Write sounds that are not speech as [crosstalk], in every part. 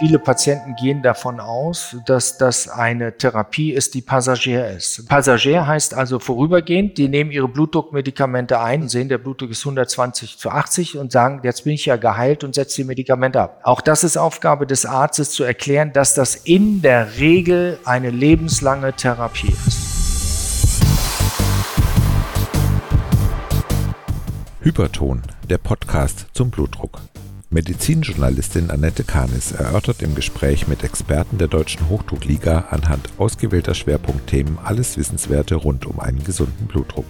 Viele Patienten gehen davon aus, dass das eine Therapie ist, die Passagier ist. Passagier heißt also vorübergehend, die nehmen ihre Blutdruckmedikamente ein und sehen, der Blutdruck ist 120 zu 80 und sagen, jetzt bin ich ja geheilt und setze die Medikamente ab. Auch das ist Aufgabe des Arztes zu erklären, dass das in der Regel eine lebenslange Therapie ist. Hyperton, der Podcast zum Blutdruck. Medizinjournalistin Annette Kanis erörtert im Gespräch mit Experten der Deutschen Hochdruckliga anhand ausgewählter Schwerpunktthemen alles Wissenswerte rund um einen gesunden Blutdruck.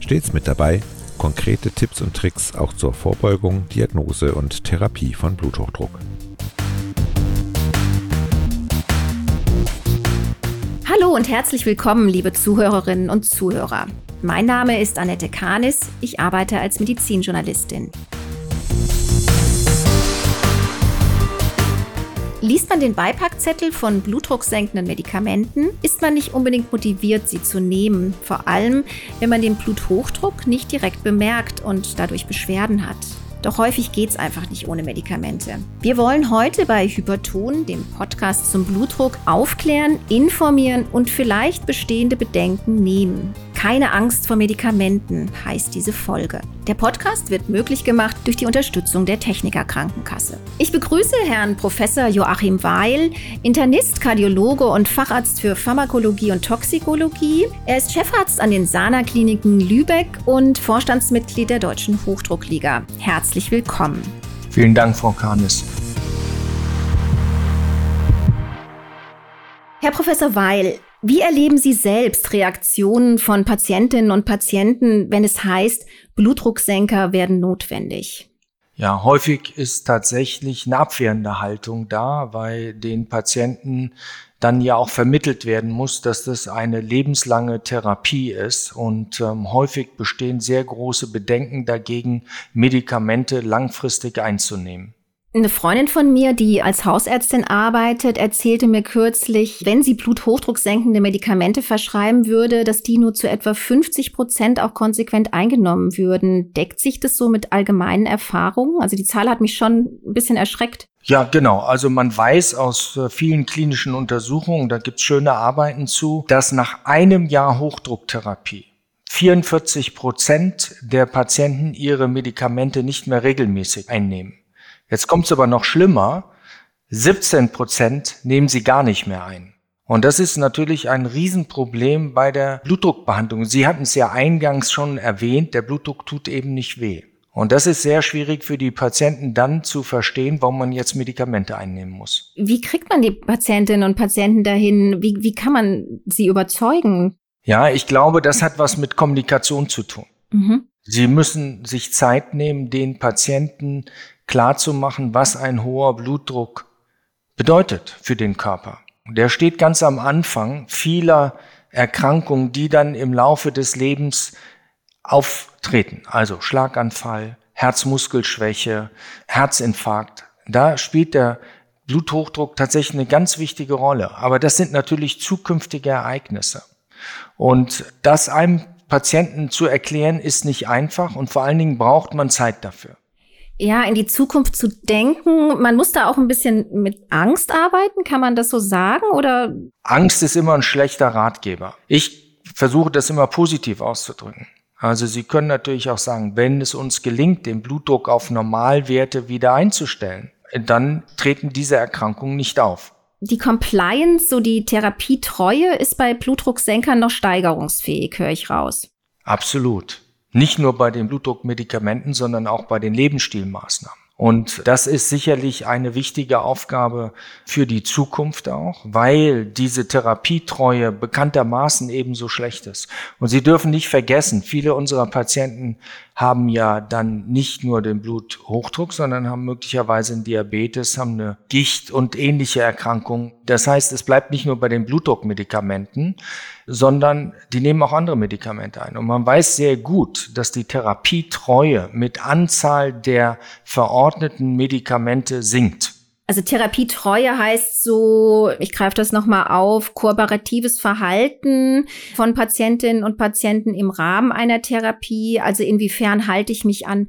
Stets mit dabei konkrete Tipps und Tricks auch zur Vorbeugung, Diagnose und Therapie von Bluthochdruck. Hallo und herzlich willkommen, liebe Zuhörerinnen und Zuhörer. Mein Name ist Annette Kanis, ich arbeite als Medizinjournalistin. Liest man den Beipackzettel von blutdrucksenkenden Medikamenten, ist man nicht unbedingt motiviert, sie zu nehmen. Vor allem, wenn man den Bluthochdruck nicht direkt bemerkt und dadurch Beschwerden hat. Doch häufig geht es einfach nicht ohne Medikamente. Wir wollen heute bei Hyperton, dem Podcast zum Blutdruck, aufklären, informieren und vielleicht bestehende Bedenken nehmen. Keine Angst vor Medikamenten heißt diese Folge. Der Podcast wird möglich gemacht durch die Unterstützung der Techniker Krankenkasse. Ich begrüße Herrn Professor Joachim Weil, Internist, Kardiologe und Facharzt für Pharmakologie und Toxikologie. Er ist Chefarzt an den Sana-Kliniken Lübeck und Vorstandsmitglied der Deutschen Hochdruckliga. Herzlich willkommen. Vielen Dank, Frau Kahnes. Herr Professor Weil, wie erleben Sie selbst Reaktionen von Patientinnen und Patienten, wenn es heißt, Blutdrucksenker werden notwendig? Ja, häufig ist tatsächlich eine abwehrende Haltung da, weil den Patienten dann ja auch vermittelt werden muss, dass das eine lebenslange Therapie ist. Und ähm, häufig bestehen sehr große Bedenken dagegen, Medikamente langfristig einzunehmen. Eine Freundin von mir, die als Hausärztin arbeitet, erzählte mir kürzlich, wenn sie bluthochdrucksenkende Medikamente verschreiben würde, dass die nur zu etwa 50 Prozent auch konsequent eingenommen würden. Deckt sich das so mit allgemeinen Erfahrungen? Also die Zahl hat mich schon ein bisschen erschreckt. Ja, genau. Also man weiß aus äh, vielen klinischen Untersuchungen, da gibt's schöne Arbeiten zu, dass nach einem Jahr Hochdrucktherapie 44 Prozent der Patienten ihre Medikamente nicht mehr regelmäßig einnehmen. Jetzt kommt es aber noch schlimmer. 17 Prozent nehmen sie gar nicht mehr ein. Und das ist natürlich ein Riesenproblem bei der Blutdruckbehandlung. Sie hatten es ja eingangs schon erwähnt, der Blutdruck tut eben nicht weh. Und das ist sehr schwierig für die Patienten dann zu verstehen, warum man jetzt Medikamente einnehmen muss. Wie kriegt man die Patientinnen und Patienten dahin? Wie, wie kann man sie überzeugen? Ja, ich glaube, das hat was mit Kommunikation zu tun. Mhm. Sie müssen sich Zeit nehmen, den Patienten klarzumachen, was ein hoher Blutdruck bedeutet für den Körper. Der steht ganz am Anfang vieler Erkrankungen, die dann im Laufe des Lebens auftreten. Also Schlaganfall, Herzmuskelschwäche, Herzinfarkt. Da spielt der Bluthochdruck tatsächlich eine ganz wichtige Rolle. Aber das sind natürlich zukünftige Ereignisse. Und das einem Patienten zu erklären, ist nicht einfach und vor allen Dingen braucht man Zeit dafür ja, in die Zukunft zu denken. Man muss da auch ein bisschen mit Angst arbeiten, kann man das so sagen? Oder? Angst ist immer ein schlechter Ratgeber. Ich versuche das immer positiv auszudrücken. Also Sie können natürlich auch sagen, wenn es uns gelingt, den Blutdruck auf Normalwerte wieder einzustellen, dann treten diese Erkrankungen nicht auf. Die Compliance, so die Therapietreue, ist bei Blutdrucksenkern noch steigerungsfähig, höre ich raus. Absolut. Nicht nur bei den Blutdruckmedikamenten, sondern auch bei den Lebensstilmaßnahmen. Und das ist sicherlich eine wichtige Aufgabe für die Zukunft auch, weil diese Therapietreue bekanntermaßen ebenso schlecht ist. Und Sie dürfen nicht vergessen, viele unserer Patienten haben ja dann nicht nur den Bluthochdruck, sondern haben möglicherweise einen Diabetes, haben eine Gicht und ähnliche Erkrankungen. Das heißt, es bleibt nicht nur bei den Blutdruckmedikamenten, sondern die nehmen auch andere Medikamente ein. Und man weiß sehr gut, dass die Therapietreue mit Anzahl der verordneten Medikamente sinkt. Also Therapietreue heißt so, ich greife das nochmal auf, kooperatives Verhalten von Patientinnen und Patienten im Rahmen einer Therapie. Also inwiefern halte ich mich an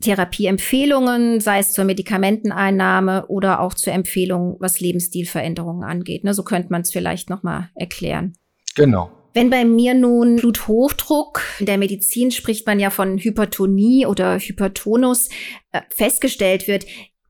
Therapieempfehlungen, sei es zur Medikamenteneinnahme oder auch zur Empfehlung, was Lebensstilveränderungen angeht. Ne, so könnte man es vielleicht nochmal erklären. Genau. Wenn bei mir nun Bluthochdruck, in der Medizin spricht man ja von Hypertonie oder Hypertonus, äh, festgestellt wird,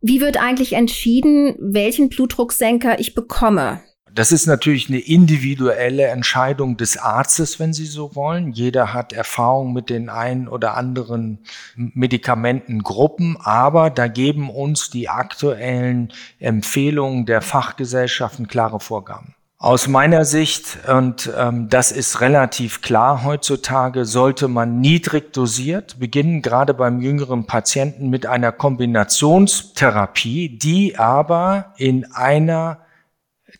wie wird eigentlich entschieden, welchen Blutdrucksenker ich bekomme? Das ist natürlich eine individuelle Entscheidung des Arztes, wenn Sie so wollen. Jeder hat Erfahrung mit den ein oder anderen Medikamentengruppen, aber da geben uns die aktuellen Empfehlungen der Fachgesellschaften klare Vorgaben. Aus meiner Sicht, und ähm, das ist relativ klar heutzutage, sollte man niedrig dosiert beginnen, gerade beim jüngeren Patienten mit einer Kombinationstherapie, die aber in einer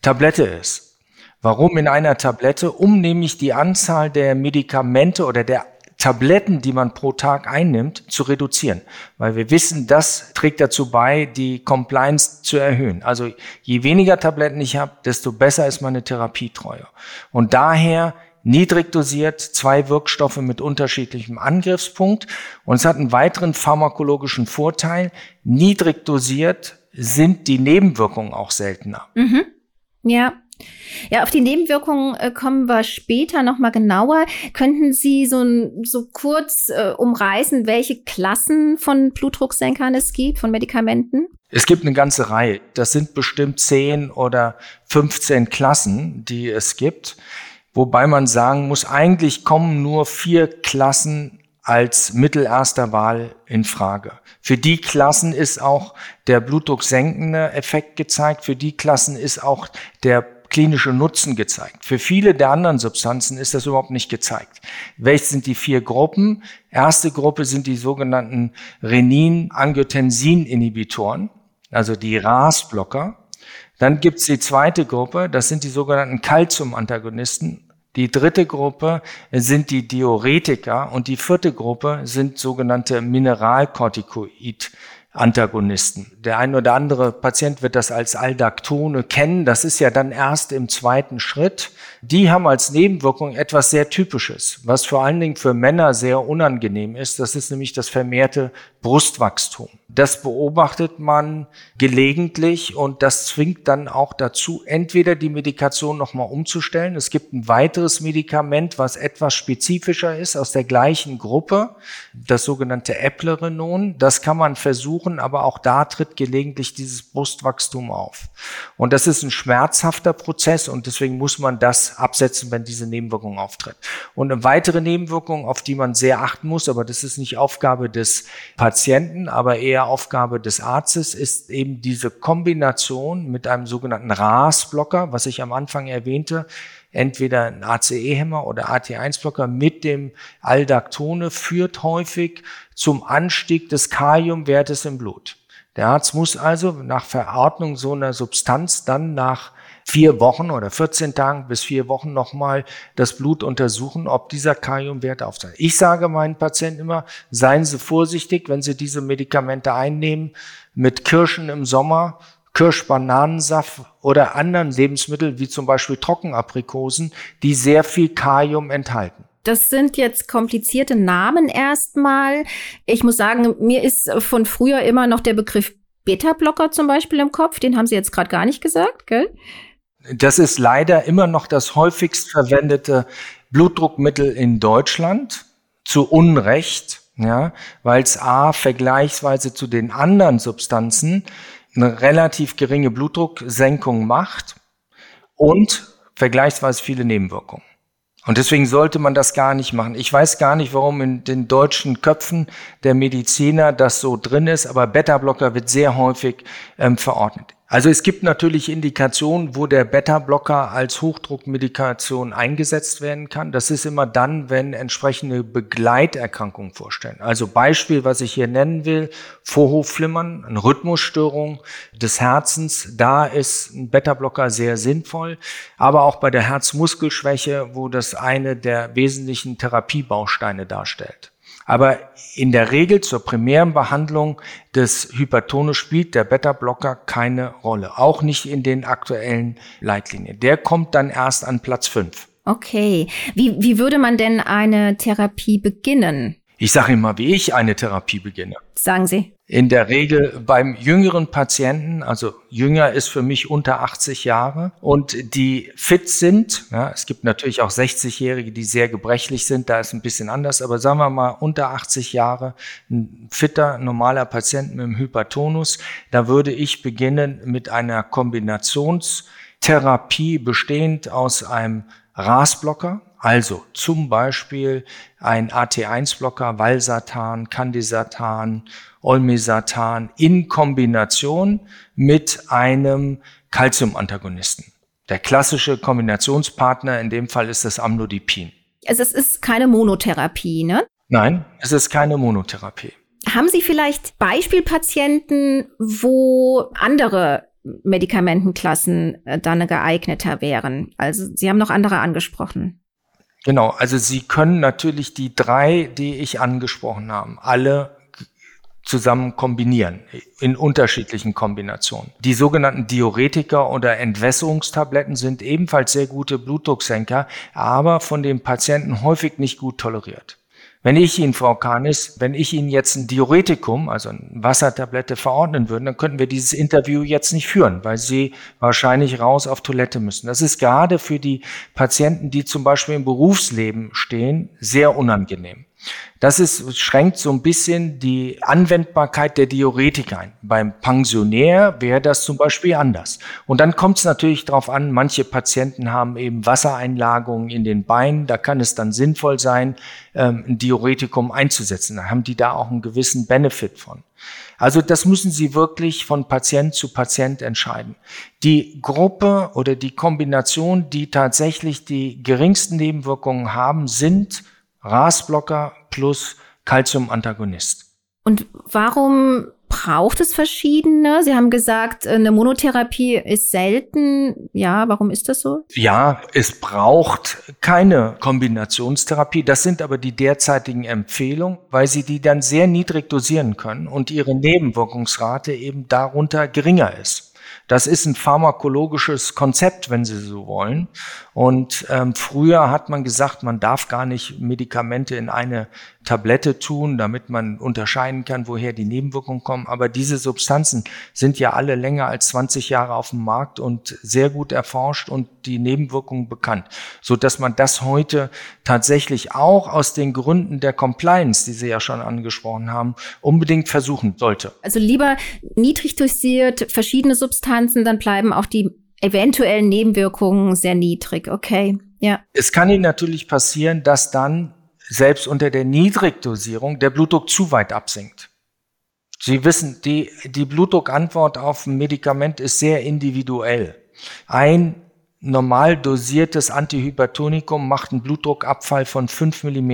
Tablette ist. Warum in einer Tablette? Um nämlich die Anzahl der Medikamente oder der Tabletten, die man pro Tag einnimmt, zu reduzieren. Weil wir wissen, das trägt dazu bei, die Compliance zu erhöhen. Also je weniger Tabletten ich habe, desto besser ist meine Therapietreue. Und daher niedrig dosiert, zwei Wirkstoffe mit unterschiedlichem Angriffspunkt. Und es hat einen weiteren pharmakologischen Vorteil. Niedrig dosiert sind die Nebenwirkungen auch seltener. Mhm. Ja. Ja, auf die Nebenwirkungen äh, kommen wir später nochmal genauer. Könnten Sie so, so kurz äh, umreißen, welche Klassen von Blutdrucksenkern es gibt, von Medikamenten? Es gibt eine ganze Reihe. Das sind bestimmt 10 oder 15 Klassen, die es gibt. Wobei man sagen muss, eigentlich kommen nur vier Klassen als Mittel erster Wahl in Frage. Für die Klassen ist auch der blutdrucksenkende Effekt gezeigt. Für die Klassen ist auch der klinische Nutzen gezeigt. Für viele der anderen Substanzen ist das überhaupt nicht gezeigt. Welche sind die vier Gruppen? Erste Gruppe sind die sogenannten Renin-Angiotensin-Inhibitoren, also die RAS-Blocker. Dann gibt es die zweite Gruppe, das sind die sogenannten Calcium-Antagonisten die dritte Gruppe sind die Diuretika und die vierte Gruppe sind sogenannte Mineralkortikoid. Antagonisten. Der ein oder andere Patient wird das als Aldactone kennen. Das ist ja dann erst im zweiten Schritt. Die haben als Nebenwirkung etwas sehr Typisches, was vor allen Dingen für Männer sehr unangenehm ist. Das ist nämlich das vermehrte Brustwachstum. Das beobachtet man gelegentlich und das zwingt dann auch dazu, entweder die Medikation nochmal umzustellen. Es gibt ein weiteres Medikament, was etwas spezifischer ist, aus der gleichen Gruppe, das sogenannte Eplerenon. Das kann man versuchen, aber auch da tritt gelegentlich dieses Brustwachstum auf. Und das ist ein schmerzhafter Prozess und deswegen muss man das absetzen, wenn diese Nebenwirkung auftritt. Und eine weitere Nebenwirkung, auf die man sehr achten muss, aber das ist nicht Aufgabe des Patienten, aber eher Aufgabe des Arztes ist eben diese Kombination mit einem sogenannten RAS-Blocker, was ich am Anfang erwähnte, entweder ein ACE-Hämmer oder AT1-Blocker mit dem Aldactone führt häufig zum Anstieg des Kaliumwertes im Blut. Der Arzt muss also nach Verordnung so einer Substanz dann nach vier Wochen oder 14 Tagen bis vier Wochen nochmal das Blut untersuchen, ob dieser Kaliumwert aufzeigt. Ich sage meinen Patienten immer, seien Sie vorsichtig, wenn Sie diese Medikamente einnehmen, mit Kirschen im Sommer, Kirschbananensaft oder anderen Lebensmitteln, wie zum Beispiel Trockenaprikosen, die sehr viel Kalium enthalten. Das sind jetzt komplizierte Namen erstmal. Ich muss sagen, mir ist von früher immer noch der Begriff Beta-Blocker zum Beispiel im Kopf. Den haben Sie jetzt gerade gar nicht gesagt, gell? Das ist leider immer noch das häufigst verwendete Blutdruckmittel in Deutschland, zu Unrecht, ja, weil es A vergleichsweise zu den anderen Substanzen eine relativ geringe Blutdrucksenkung macht und vergleichsweise viele Nebenwirkungen. Und deswegen sollte man das gar nicht machen. Ich weiß gar nicht, warum in den deutschen Köpfen der Mediziner das so drin ist, aber Beta-Blocker wird sehr häufig ähm, verordnet. Also es gibt natürlich Indikationen, wo der Beta-Blocker als Hochdruckmedikation eingesetzt werden kann. Das ist immer dann, wenn entsprechende Begleiterkrankungen vorstellen. Also Beispiel, was ich hier nennen will, Vorhofflimmern, eine Rhythmusstörung des Herzens. Da ist ein Beta-Blocker sehr sinnvoll. Aber auch bei der Herzmuskelschwäche, wo das eine der wesentlichen Therapiebausteine darstellt. Aber in der Regel zur primären Behandlung des Hypertone spielt der Beta-Blocker keine Rolle. Auch nicht in den aktuellen Leitlinien. Der kommt dann erst an Platz 5. Okay. Wie, wie würde man denn eine Therapie beginnen? Ich sage immer, wie ich eine Therapie beginne. Sagen Sie. In der Regel beim jüngeren Patienten, also jünger ist für mich unter 80 Jahre und die fit sind. Ja, es gibt natürlich auch 60-Jährige, die sehr gebrechlich sind, da ist ein bisschen anders, aber sagen wir mal unter 80 Jahre, ein fitter, normaler Patient mit einem Hypertonus, da würde ich beginnen mit einer Kombinationstherapie bestehend aus einem RAS-Blocker, also zum Beispiel ein AT1-Blocker, Valsartan, Candesartan, Olmesartan in Kombination mit einem Calcium-Antagonisten. Der klassische Kombinationspartner in dem Fall ist das Amlodipin. Also es ist keine Monotherapie, ne? Nein, es ist keine Monotherapie. Haben Sie vielleicht Beispielpatienten, wo andere Medikamentenklassen äh, dann geeigneter wären? Also Sie haben noch andere angesprochen. Genau, also Sie können natürlich die drei, die ich angesprochen habe, alle zusammen kombinieren, in unterschiedlichen Kombinationen. Die sogenannten Diuretika oder Entwässerungstabletten sind ebenfalls sehr gute Blutdrucksenker, aber von den Patienten häufig nicht gut toleriert. Wenn ich Ihnen, Frau Kanis, wenn ich Ihnen jetzt ein Diuretikum, also eine Wassertablette verordnen würde, dann könnten wir dieses Interview jetzt nicht führen, weil Sie wahrscheinlich raus auf Toilette müssen. Das ist gerade für die Patienten, die zum Beispiel im Berufsleben stehen, sehr unangenehm. Das ist, schränkt so ein bisschen die Anwendbarkeit der Diuretika ein. Beim Pensionär wäre das zum Beispiel anders. Und dann kommt es natürlich darauf an, manche Patienten haben eben Wassereinlagungen in den Beinen. Da kann es dann sinnvoll sein, ähm, ein Diuretikum einzusetzen. Da haben die da auch einen gewissen Benefit von. Also das müssen Sie wirklich von Patient zu Patient entscheiden. Die Gruppe oder die Kombination, die tatsächlich die geringsten Nebenwirkungen haben, sind RAS-Blocker plus Calcium-Antagonist. Und warum braucht es verschiedene? Sie haben gesagt, eine Monotherapie ist selten. Ja, warum ist das so? Ja, es braucht keine Kombinationstherapie. Das sind aber die derzeitigen Empfehlungen, weil sie die dann sehr niedrig dosieren können und ihre Nebenwirkungsrate eben darunter geringer ist. Das ist ein pharmakologisches Konzept, wenn Sie so wollen. Und ähm, früher hat man gesagt, man darf gar nicht Medikamente in eine Tablette tun, damit man unterscheiden kann, woher die Nebenwirkungen kommen. Aber diese Substanzen sind ja alle länger als 20 Jahre auf dem Markt und sehr gut erforscht und die Nebenwirkungen bekannt, so dass man das heute tatsächlich auch aus den Gründen der Compliance, die Sie ja schon angesprochen haben, unbedingt versuchen sollte. Also lieber niedrig dosiert verschiedene Substanzen, dann bleiben auch die eventuellen Nebenwirkungen sehr niedrig. Okay. Ja. Es kann Ihnen natürlich passieren, dass dann selbst unter der Niedrigdosierung der Blutdruck zu weit absinkt. Sie wissen, die, die Blutdruckantwort auf ein Medikament ist sehr individuell. Ein normal dosiertes Antihypertonikum macht einen Blutdruckabfall von 5 mm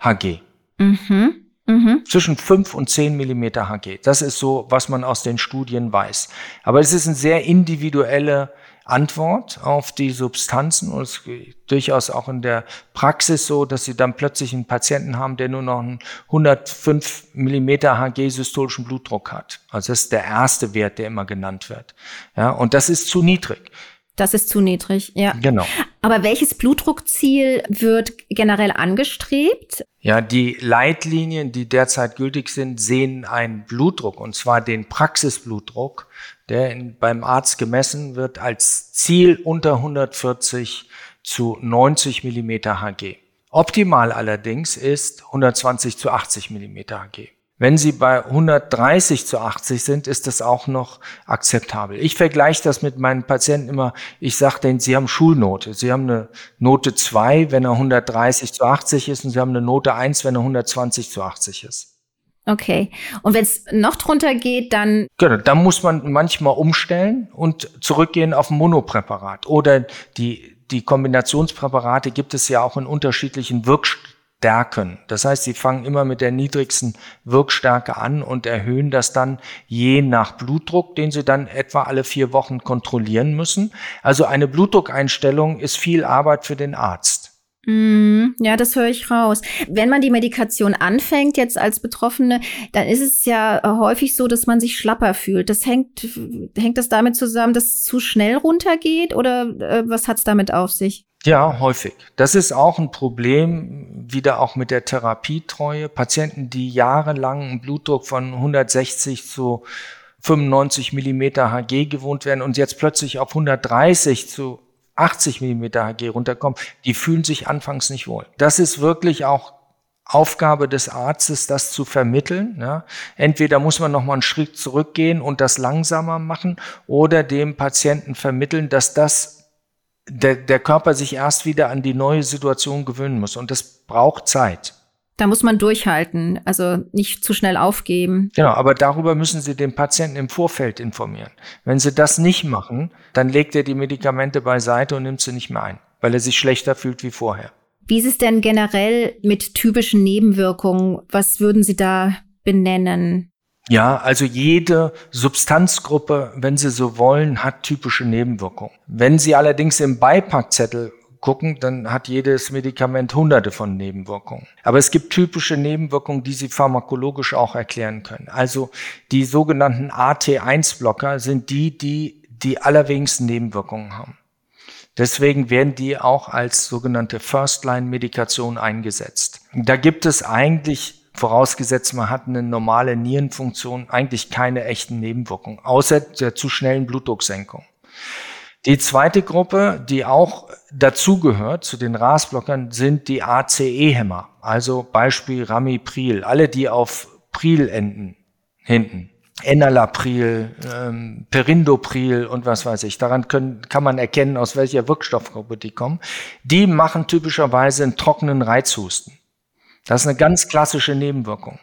Hg. Mhm. Mhm. Zwischen 5 und 10 mm Hg. Das ist so, was man aus den Studien weiß. Aber es ist eine sehr individuelle Antwort auf die Substanzen und es ist durchaus auch in der Praxis so, dass sie dann plötzlich einen Patienten haben, der nur noch einen 105 mm Hg systolischen Blutdruck hat. Also das ist der erste Wert, der immer genannt wird. Ja, und das ist zu niedrig. Das ist zu niedrig, ja. Genau. Aber welches Blutdruckziel wird generell angestrebt? Ja, die Leitlinien, die derzeit gültig sind, sehen einen Blutdruck, und zwar den Praxisblutdruck, der in, beim Arzt gemessen wird als Ziel unter 140 zu 90 Millimeter Hg. Optimal allerdings ist 120 zu 80 Millimeter Hg. Wenn Sie bei 130 zu 80 sind, ist das auch noch akzeptabel. Ich vergleiche das mit meinen Patienten immer. Ich sage denen, Sie haben Schulnote. Sie haben eine Note 2, wenn er 130 zu 80 ist, und Sie haben eine Note 1, wenn er 120 zu 80 ist. Okay. Und wenn es noch drunter geht, dann. Genau, dann muss man manchmal umstellen und zurückgehen auf ein Monopräparat. Oder die, die Kombinationspräparate gibt es ja auch in unterschiedlichen Wirkstoffen. Stärken. Das heißt, sie fangen immer mit der niedrigsten Wirkstärke an und erhöhen das dann je nach Blutdruck, den sie dann etwa alle vier Wochen kontrollieren müssen. Also eine Blutdruckeinstellung ist viel Arbeit für den Arzt. Mm, ja, das höre ich raus. Wenn man die Medikation anfängt, jetzt als Betroffene, dann ist es ja häufig so, dass man sich schlapper fühlt. Das hängt, hängt das damit zusammen, dass es zu schnell runtergeht oder äh, was hat es damit auf sich? Ja, häufig. Das ist auch ein Problem, wieder auch mit der Therapietreue. Patienten, die jahrelang einen Blutdruck von 160 zu 95 Millimeter Hg gewohnt werden und jetzt plötzlich auf 130 zu 80 Millimeter Hg runterkommen, die fühlen sich anfangs nicht wohl. Das ist wirklich auch Aufgabe des Arztes, das zu vermitteln. Ja. Entweder muss man noch mal einen Schritt zurückgehen und das langsamer machen oder dem Patienten vermitteln, dass das der, der Körper sich erst wieder an die neue Situation gewöhnen muss. Und das braucht Zeit. Da muss man durchhalten, also nicht zu schnell aufgeben. Genau, aber darüber müssen Sie den Patienten im Vorfeld informieren. Wenn Sie das nicht machen, dann legt er die Medikamente beiseite und nimmt sie nicht mehr ein, weil er sich schlechter fühlt wie vorher. Wie ist es denn generell mit typischen Nebenwirkungen? Was würden Sie da benennen? Ja, also jede Substanzgruppe, wenn Sie so wollen, hat typische Nebenwirkungen. Wenn Sie allerdings im Beipackzettel gucken, dann hat jedes Medikament hunderte von Nebenwirkungen. Aber es gibt typische Nebenwirkungen, die Sie pharmakologisch auch erklären können. Also die sogenannten AT1-Blocker sind die, die die allerwenigsten Nebenwirkungen haben. Deswegen werden die auch als sogenannte First-Line-Medikation eingesetzt. Da gibt es eigentlich vorausgesetzt man hat eine normale Nierenfunktion, eigentlich keine echten Nebenwirkungen, außer der zu schnellen Blutdrucksenkung. Die zweite Gruppe, die auch dazugehört zu den RAS-Blockern, sind die ACE-Hämmer, also Beispiel Ramipril, alle die auf Pril enden, hinten. Enalapril, ähm, Perindopril und was weiß ich. Daran können, kann man erkennen, aus welcher Wirkstoffgruppe die kommen. Die machen typischerweise einen trockenen Reizhusten. Das ist eine ganz klassische Nebenwirkung.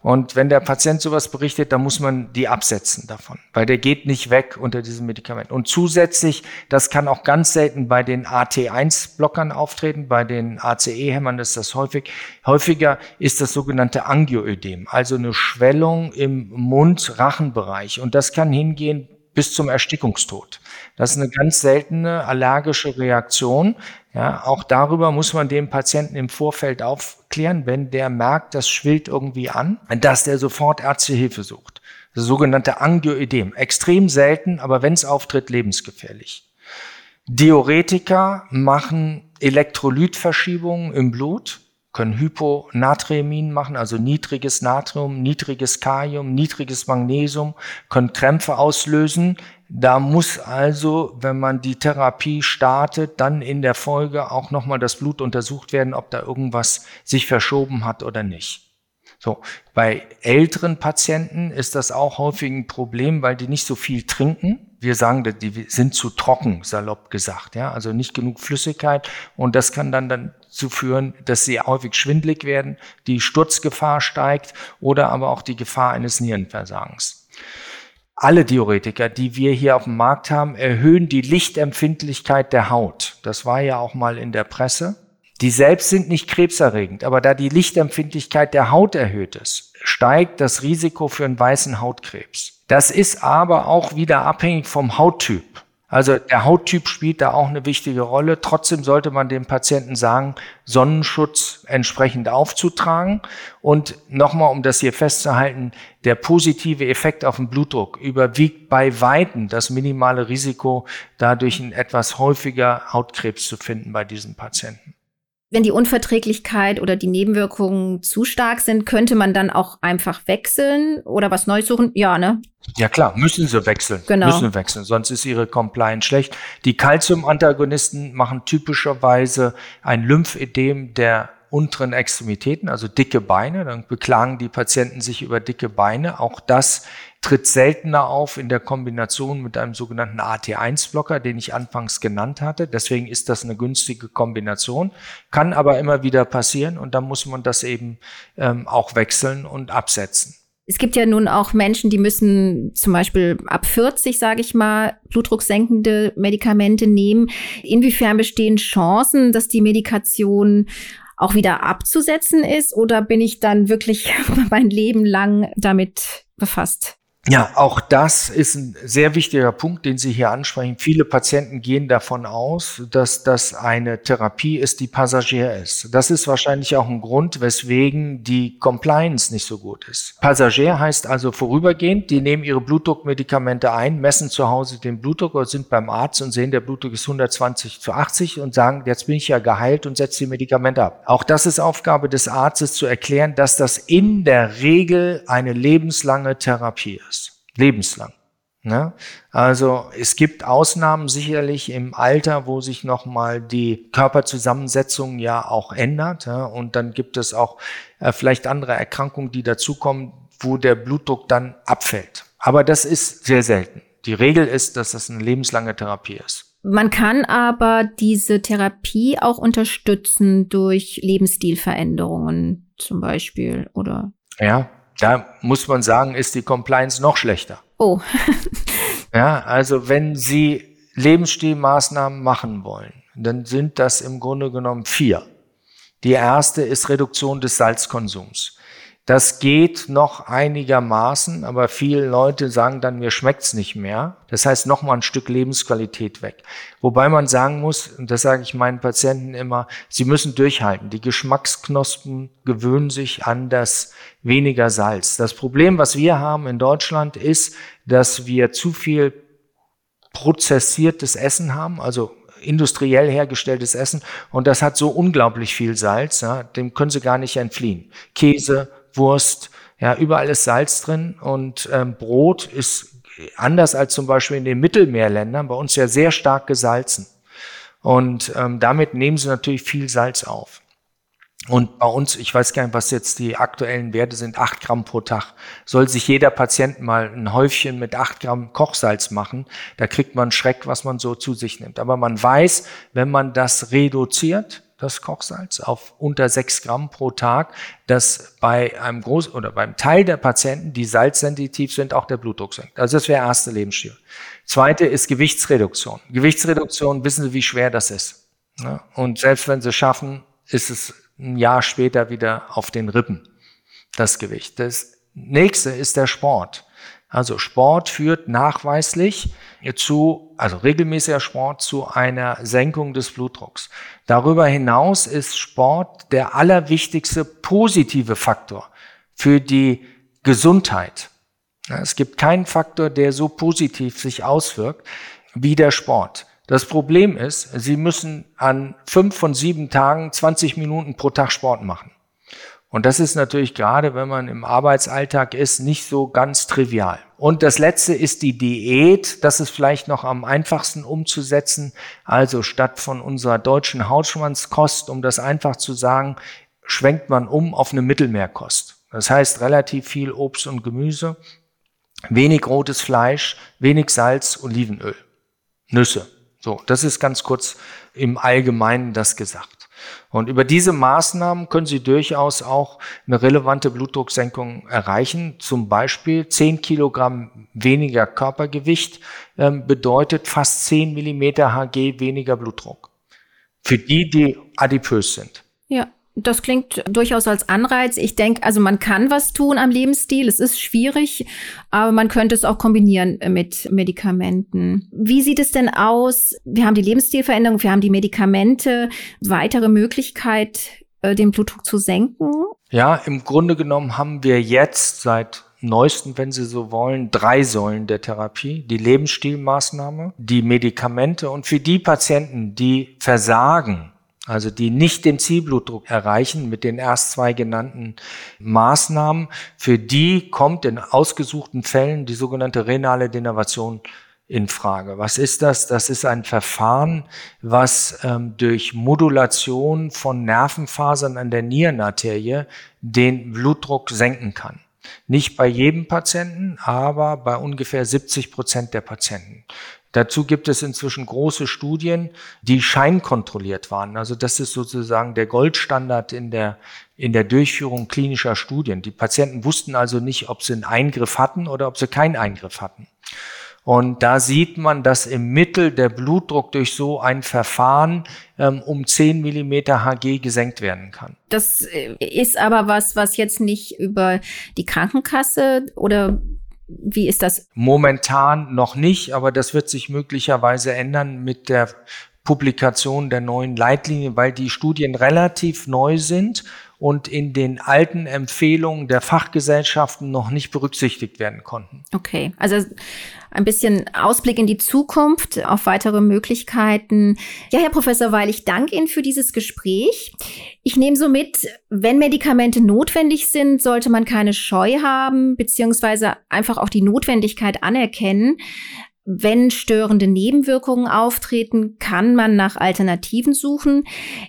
Und wenn der Patient sowas berichtet, dann muss man die absetzen davon, weil der geht nicht weg unter diesem Medikament. Und zusätzlich, das kann auch ganz selten bei den AT1-Blockern auftreten, bei den ACE-Hämmern ist das häufig. Häufiger ist das sogenannte Angioödem, also eine Schwellung im Mund-Rachenbereich. Und das kann hingehen bis zum Erstickungstod. Das ist eine ganz seltene allergische Reaktion. Ja, auch darüber muss man dem Patienten im Vorfeld aufklären, wenn der merkt, das schwillt irgendwie an, dass der sofort Ärztehilfe sucht. Das sogenannte Angioödem. Extrem selten, aber wenn es auftritt, lebensgefährlich. Diuretika machen Elektrolytverschiebungen im Blut können Hyponatriemin machen, also niedriges Natrium, niedriges Kalium, niedriges Magnesium, können Krämpfe auslösen. Da muss also, wenn man die Therapie startet, dann in der Folge auch nochmal das Blut untersucht werden, ob da irgendwas sich verschoben hat oder nicht. So, bei älteren Patienten ist das auch häufig ein Problem, weil die nicht so viel trinken. Wir sagen, die sind zu trocken, salopp gesagt, ja, also nicht genug Flüssigkeit und das kann dann dann zu führen, dass sie häufig schwindlig werden, die Sturzgefahr steigt oder aber auch die Gefahr eines Nierenversagens. Alle Diuretika, die wir hier auf dem Markt haben, erhöhen die Lichtempfindlichkeit der Haut. Das war ja auch mal in der Presse. Die selbst sind nicht krebserregend, aber da die Lichtempfindlichkeit der Haut erhöht ist, steigt das Risiko für einen weißen Hautkrebs. Das ist aber auch wieder abhängig vom Hauttyp. Also der Hauttyp spielt da auch eine wichtige Rolle. Trotzdem sollte man dem Patienten sagen, Sonnenschutz entsprechend aufzutragen. Und nochmal, um das hier festzuhalten, der positive Effekt auf den Blutdruck überwiegt bei Weitem das minimale Risiko, dadurch ein etwas häufiger Hautkrebs zu finden bei diesen Patienten. Wenn die Unverträglichkeit oder die Nebenwirkungen zu stark sind, könnte man dann auch einfach wechseln oder was Neues suchen? Ja, ne? Ja klar, müssen sie wechseln. Genau. Müssen wechseln, sonst ist ihre Compliance schlecht. Die Calcium-Antagonisten machen typischerweise ein Lymphedem der unteren Extremitäten, also dicke Beine. Dann beklagen die Patienten sich über dicke Beine. Auch das tritt seltener auf in der Kombination mit einem sogenannten AT1-Blocker, den ich anfangs genannt hatte. Deswegen ist das eine günstige Kombination, kann aber immer wieder passieren und dann muss man das eben ähm, auch wechseln und absetzen. Es gibt ja nun auch Menschen, die müssen zum Beispiel ab 40, sage ich mal, blutdrucksenkende Medikamente nehmen. Inwiefern bestehen Chancen, dass die Medikation auch wieder abzusetzen ist? Oder bin ich dann wirklich [laughs] mein Leben lang damit befasst? Ja, auch das ist ein sehr wichtiger Punkt, den Sie hier ansprechen. Viele Patienten gehen davon aus, dass das eine Therapie ist, die passagier ist. Das ist wahrscheinlich auch ein Grund, weswegen die Compliance nicht so gut ist. Passagier heißt also vorübergehend, die nehmen ihre Blutdruckmedikamente ein, messen zu Hause den Blutdruck oder sind beim Arzt und sehen, der Blutdruck ist 120 zu 80 und sagen, jetzt bin ich ja geheilt und setze die Medikamente ab. Auch das ist Aufgabe des Arztes zu erklären, dass das in der Regel eine lebenslange Therapie ist lebenslang. Ne? Also es gibt Ausnahmen sicherlich im Alter, wo sich nochmal die Körperzusammensetzung ja auch ändert. Ja? Und dann gibt es auch äh, vielleicht andere Erkrankungen, die dazukommen, wo der Blutdruck dann abfällt. Aber das ist sehr selten. Die Regel ist, dass das eine lebenslange Therapie ist. Man kann aber diese Therapie auch unterstützen durch Lebensstilveränderungen zum Beispiel, oder? Ja, da muss man sagen, ist die Compliance noch schlechter. Oh. [laughs] ja, also wenn Sie Lebensstilmaßnahmen machen wollen, dann sind das im Grunde genommen vier. Die erste ist Reduktion des Salzkonsums. Das geht noch einigermaßen, aber viele Leute sagen dann, mir schmeckt's nicht mehr. Das heißt, noch mal ein Stück Lebensqualität weg. Wobei man sagen muss, und das sage ich meinen Patienten immer, sie müssen durchhalten. Die Geschmacksknospen gewöhnen sich an das weniger Salz. Das Problem, was wir haben in Deutschland, ist, dass wir zu viel prozessiertes Essen haben, also industriell hergestelltes Essen und das hat so unglaublich viel Salz, ja, dem können sie gar nicht entfliehen. Käse, Wurst, ja, überall ist Salz drin und ähm, Brot ist anders als zum Beispiel in den Mittelmeerländern bei uns ja sehr stark gesalzen. Und ähm, damit nehmen sie natürlich viel Salz auf. Und bei uns, ich weiß gar nicht, was jetzt die aktuellen Werte sind, acht Gramm pro Tag. Soll sich jeder Patient mal ein Häufchen mit acht Gramm Kochsalz machen, da kriegt man Schreck, was man so zu sich nimmt. Aber man weiß, wenn man das reduziert, das Kochsalz, auf unter sechs Gramm pro Tag, dass bei einem Groß- oder beim Teil der Patienten, die salzsensitiv sind, auch der Blutdruck sinkt. Also das wäre erste Lebensstil. Zweite ist Gewichtsreduktion. Gewichtsreduktion, wissen Sie, wie schwer das ist. Und selbst wenn Sie schaffen, ist es ein Jahr später wieder auf den Rippen, das Gewicht. Das nächste ist der Sport. Also Sport führt nachweislich zu, also regelmäßiger Sport zu einer Senkung des Blutdrucks. Darüber hinaus ist Sport der allerwichtigste positive Faktor für die Gesundheit. Es gibt keinen Faktor, der so positiv sich auswirkt wie der Sport. Das Problem ist, Sie müssen an fünf von sieben Tagen 20 Minuten pro Tag Sport machen. Und das ist natürlich gerade, wenn man im Arbeitsalltag ist, nicht so ganz trivial. Und das letzte ist die Diät. Das ist vielleicht noch am einfachsten umzusetzen. Also statt von unserer deutschen Hautschwanzkost, um das einfach zu sagen, schwenkt man um auf eine Mittelmeerkost. Das heißt relativ viel Obst und Gemüse, wenig rotes Fleisch, wenig Salz, Olivenöl, Nüsse. So, das ist ganz kurz im Allgemeinen das gesagt. Und über diese Maßnahmen können Sie durchaus auch eine relevante Blutdrucksenkung erreichen. Zum Beispiel 10 Kilogramm weniger Körpergewicht ähm, bedeutet fast 10 Millimeter Hg weniger Blutdruck. Für die, die adipös sind. Ja. Das klingt durchaus als Anreiz. Ich denke, also man kann was tun am Lebensstil. Es ist schwierig, aber man könnte es auch kombinieren mit Medikamenten. Wie sieht es denn aus? Wir haben die Lebensstilveränderung, wir haben die Medikamente. Weitere Möglichkeit, äh, den Blutdruck zu senken? Ja, im Grunde genommen haben wir jetzt seit neuesten, wenn Sie so wollen, drei Säulen der Therapie. Die Lebensstilmaßnahme, die Medikamente und für die Patienten, die versagen, also die nicht den Zielblutdruck erreichen mit den erst zwei genannten Maßnahmen, für die kommt in ausgesuchten Fällen die sogenannte renale Denervation in Frage. Was ist das? Das ist ein Verfahren, was ähm, durch Modulation von Nervenfasern an der Nierenarterie den Blutdruck senken kann. Nicht bei jedem Patienten, aber bei ungefähr 70 Prozent der Patienten. Dazu gibt es inzwischen große Studien, die scheinkontrolliert waren. Also das ist sozusagen der Goldstandard in der, in der Durchführung klinischer Studien. Die Patienten wussten also nicht, ob sie einen Eingriff hatten oder ob sie keinen Eingriff hatten. Und da sieht man, dass im Mittel der Blutdruck durch so ein Verfahren ähm, um 10 Millimeter Hg gesenkt werden kann. Das äh, ist aber was, was jetzt nicht über die Krankenkasse oder wie ist das? Momentan noch nicht, aber das wird sich möglicherweise ändern mit der Publikation der neuen Leitlinien, weil die Studien relativ neu sind und in den alten Empfehlungen der Fachgesellschaften noch nicht berücksichtigt werden konnten. Okay, also ein bisschen Ausblick in die Zukunft, auf weitere Möglichkeiten. Ja, Herr Professor Weil, ich danke Ihnen für dieses Gespräch. Ich nehme so mit, wenn Medikamente notwendig sind, sollte man keine Scheu haben, beziehungsweise einfach auch die Notwendigkeit anerkennen. Wenn störende Nebenwirkungen auftreten, kann man nach Alternativen suchen.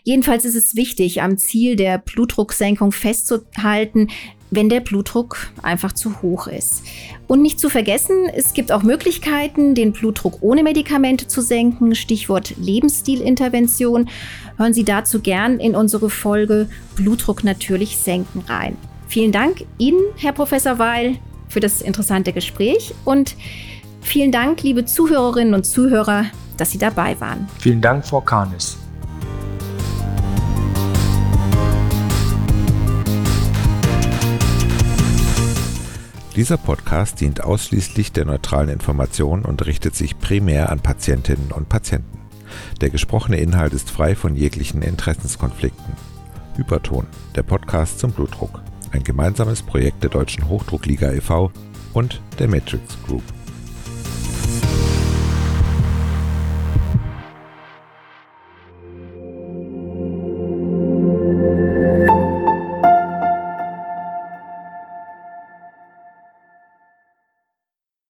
Jedenfalls ist es wichtig, am Ziel der Blutdrucksenkung festzuhalten, wenn der Blutdruck einfach zu hoch ist. Und nicht zu vergessen, es gibt auch Möglichkeiten, den Blutdruck ohne Medikamente zu senken. Stichwort Lebensstilintervention. Hören Sie dazu gern in unsere Folge Blutdruck natürlich senken rein. Vielen Dank Ihnen, Herr Professor Weil, für das interessante Gespräch und Vielen Dank, liebe Zuhörerinnen und Zuhörer, dass Sie dabei waren. Vielen Dank, Frau Kahnis. Dieser Podcast dient ausschließlich der neutralen Information und richtet sich primär an Patientinnen und Patienten. Der gesprochene Inhalt ist frei von jeglichen Interessenskonflikten. Hyperton, der Podcast zum Blutdruck. Ein gemeinsames Projekt der Deutschen Hochdruckliga e.V. und der Matrix Group.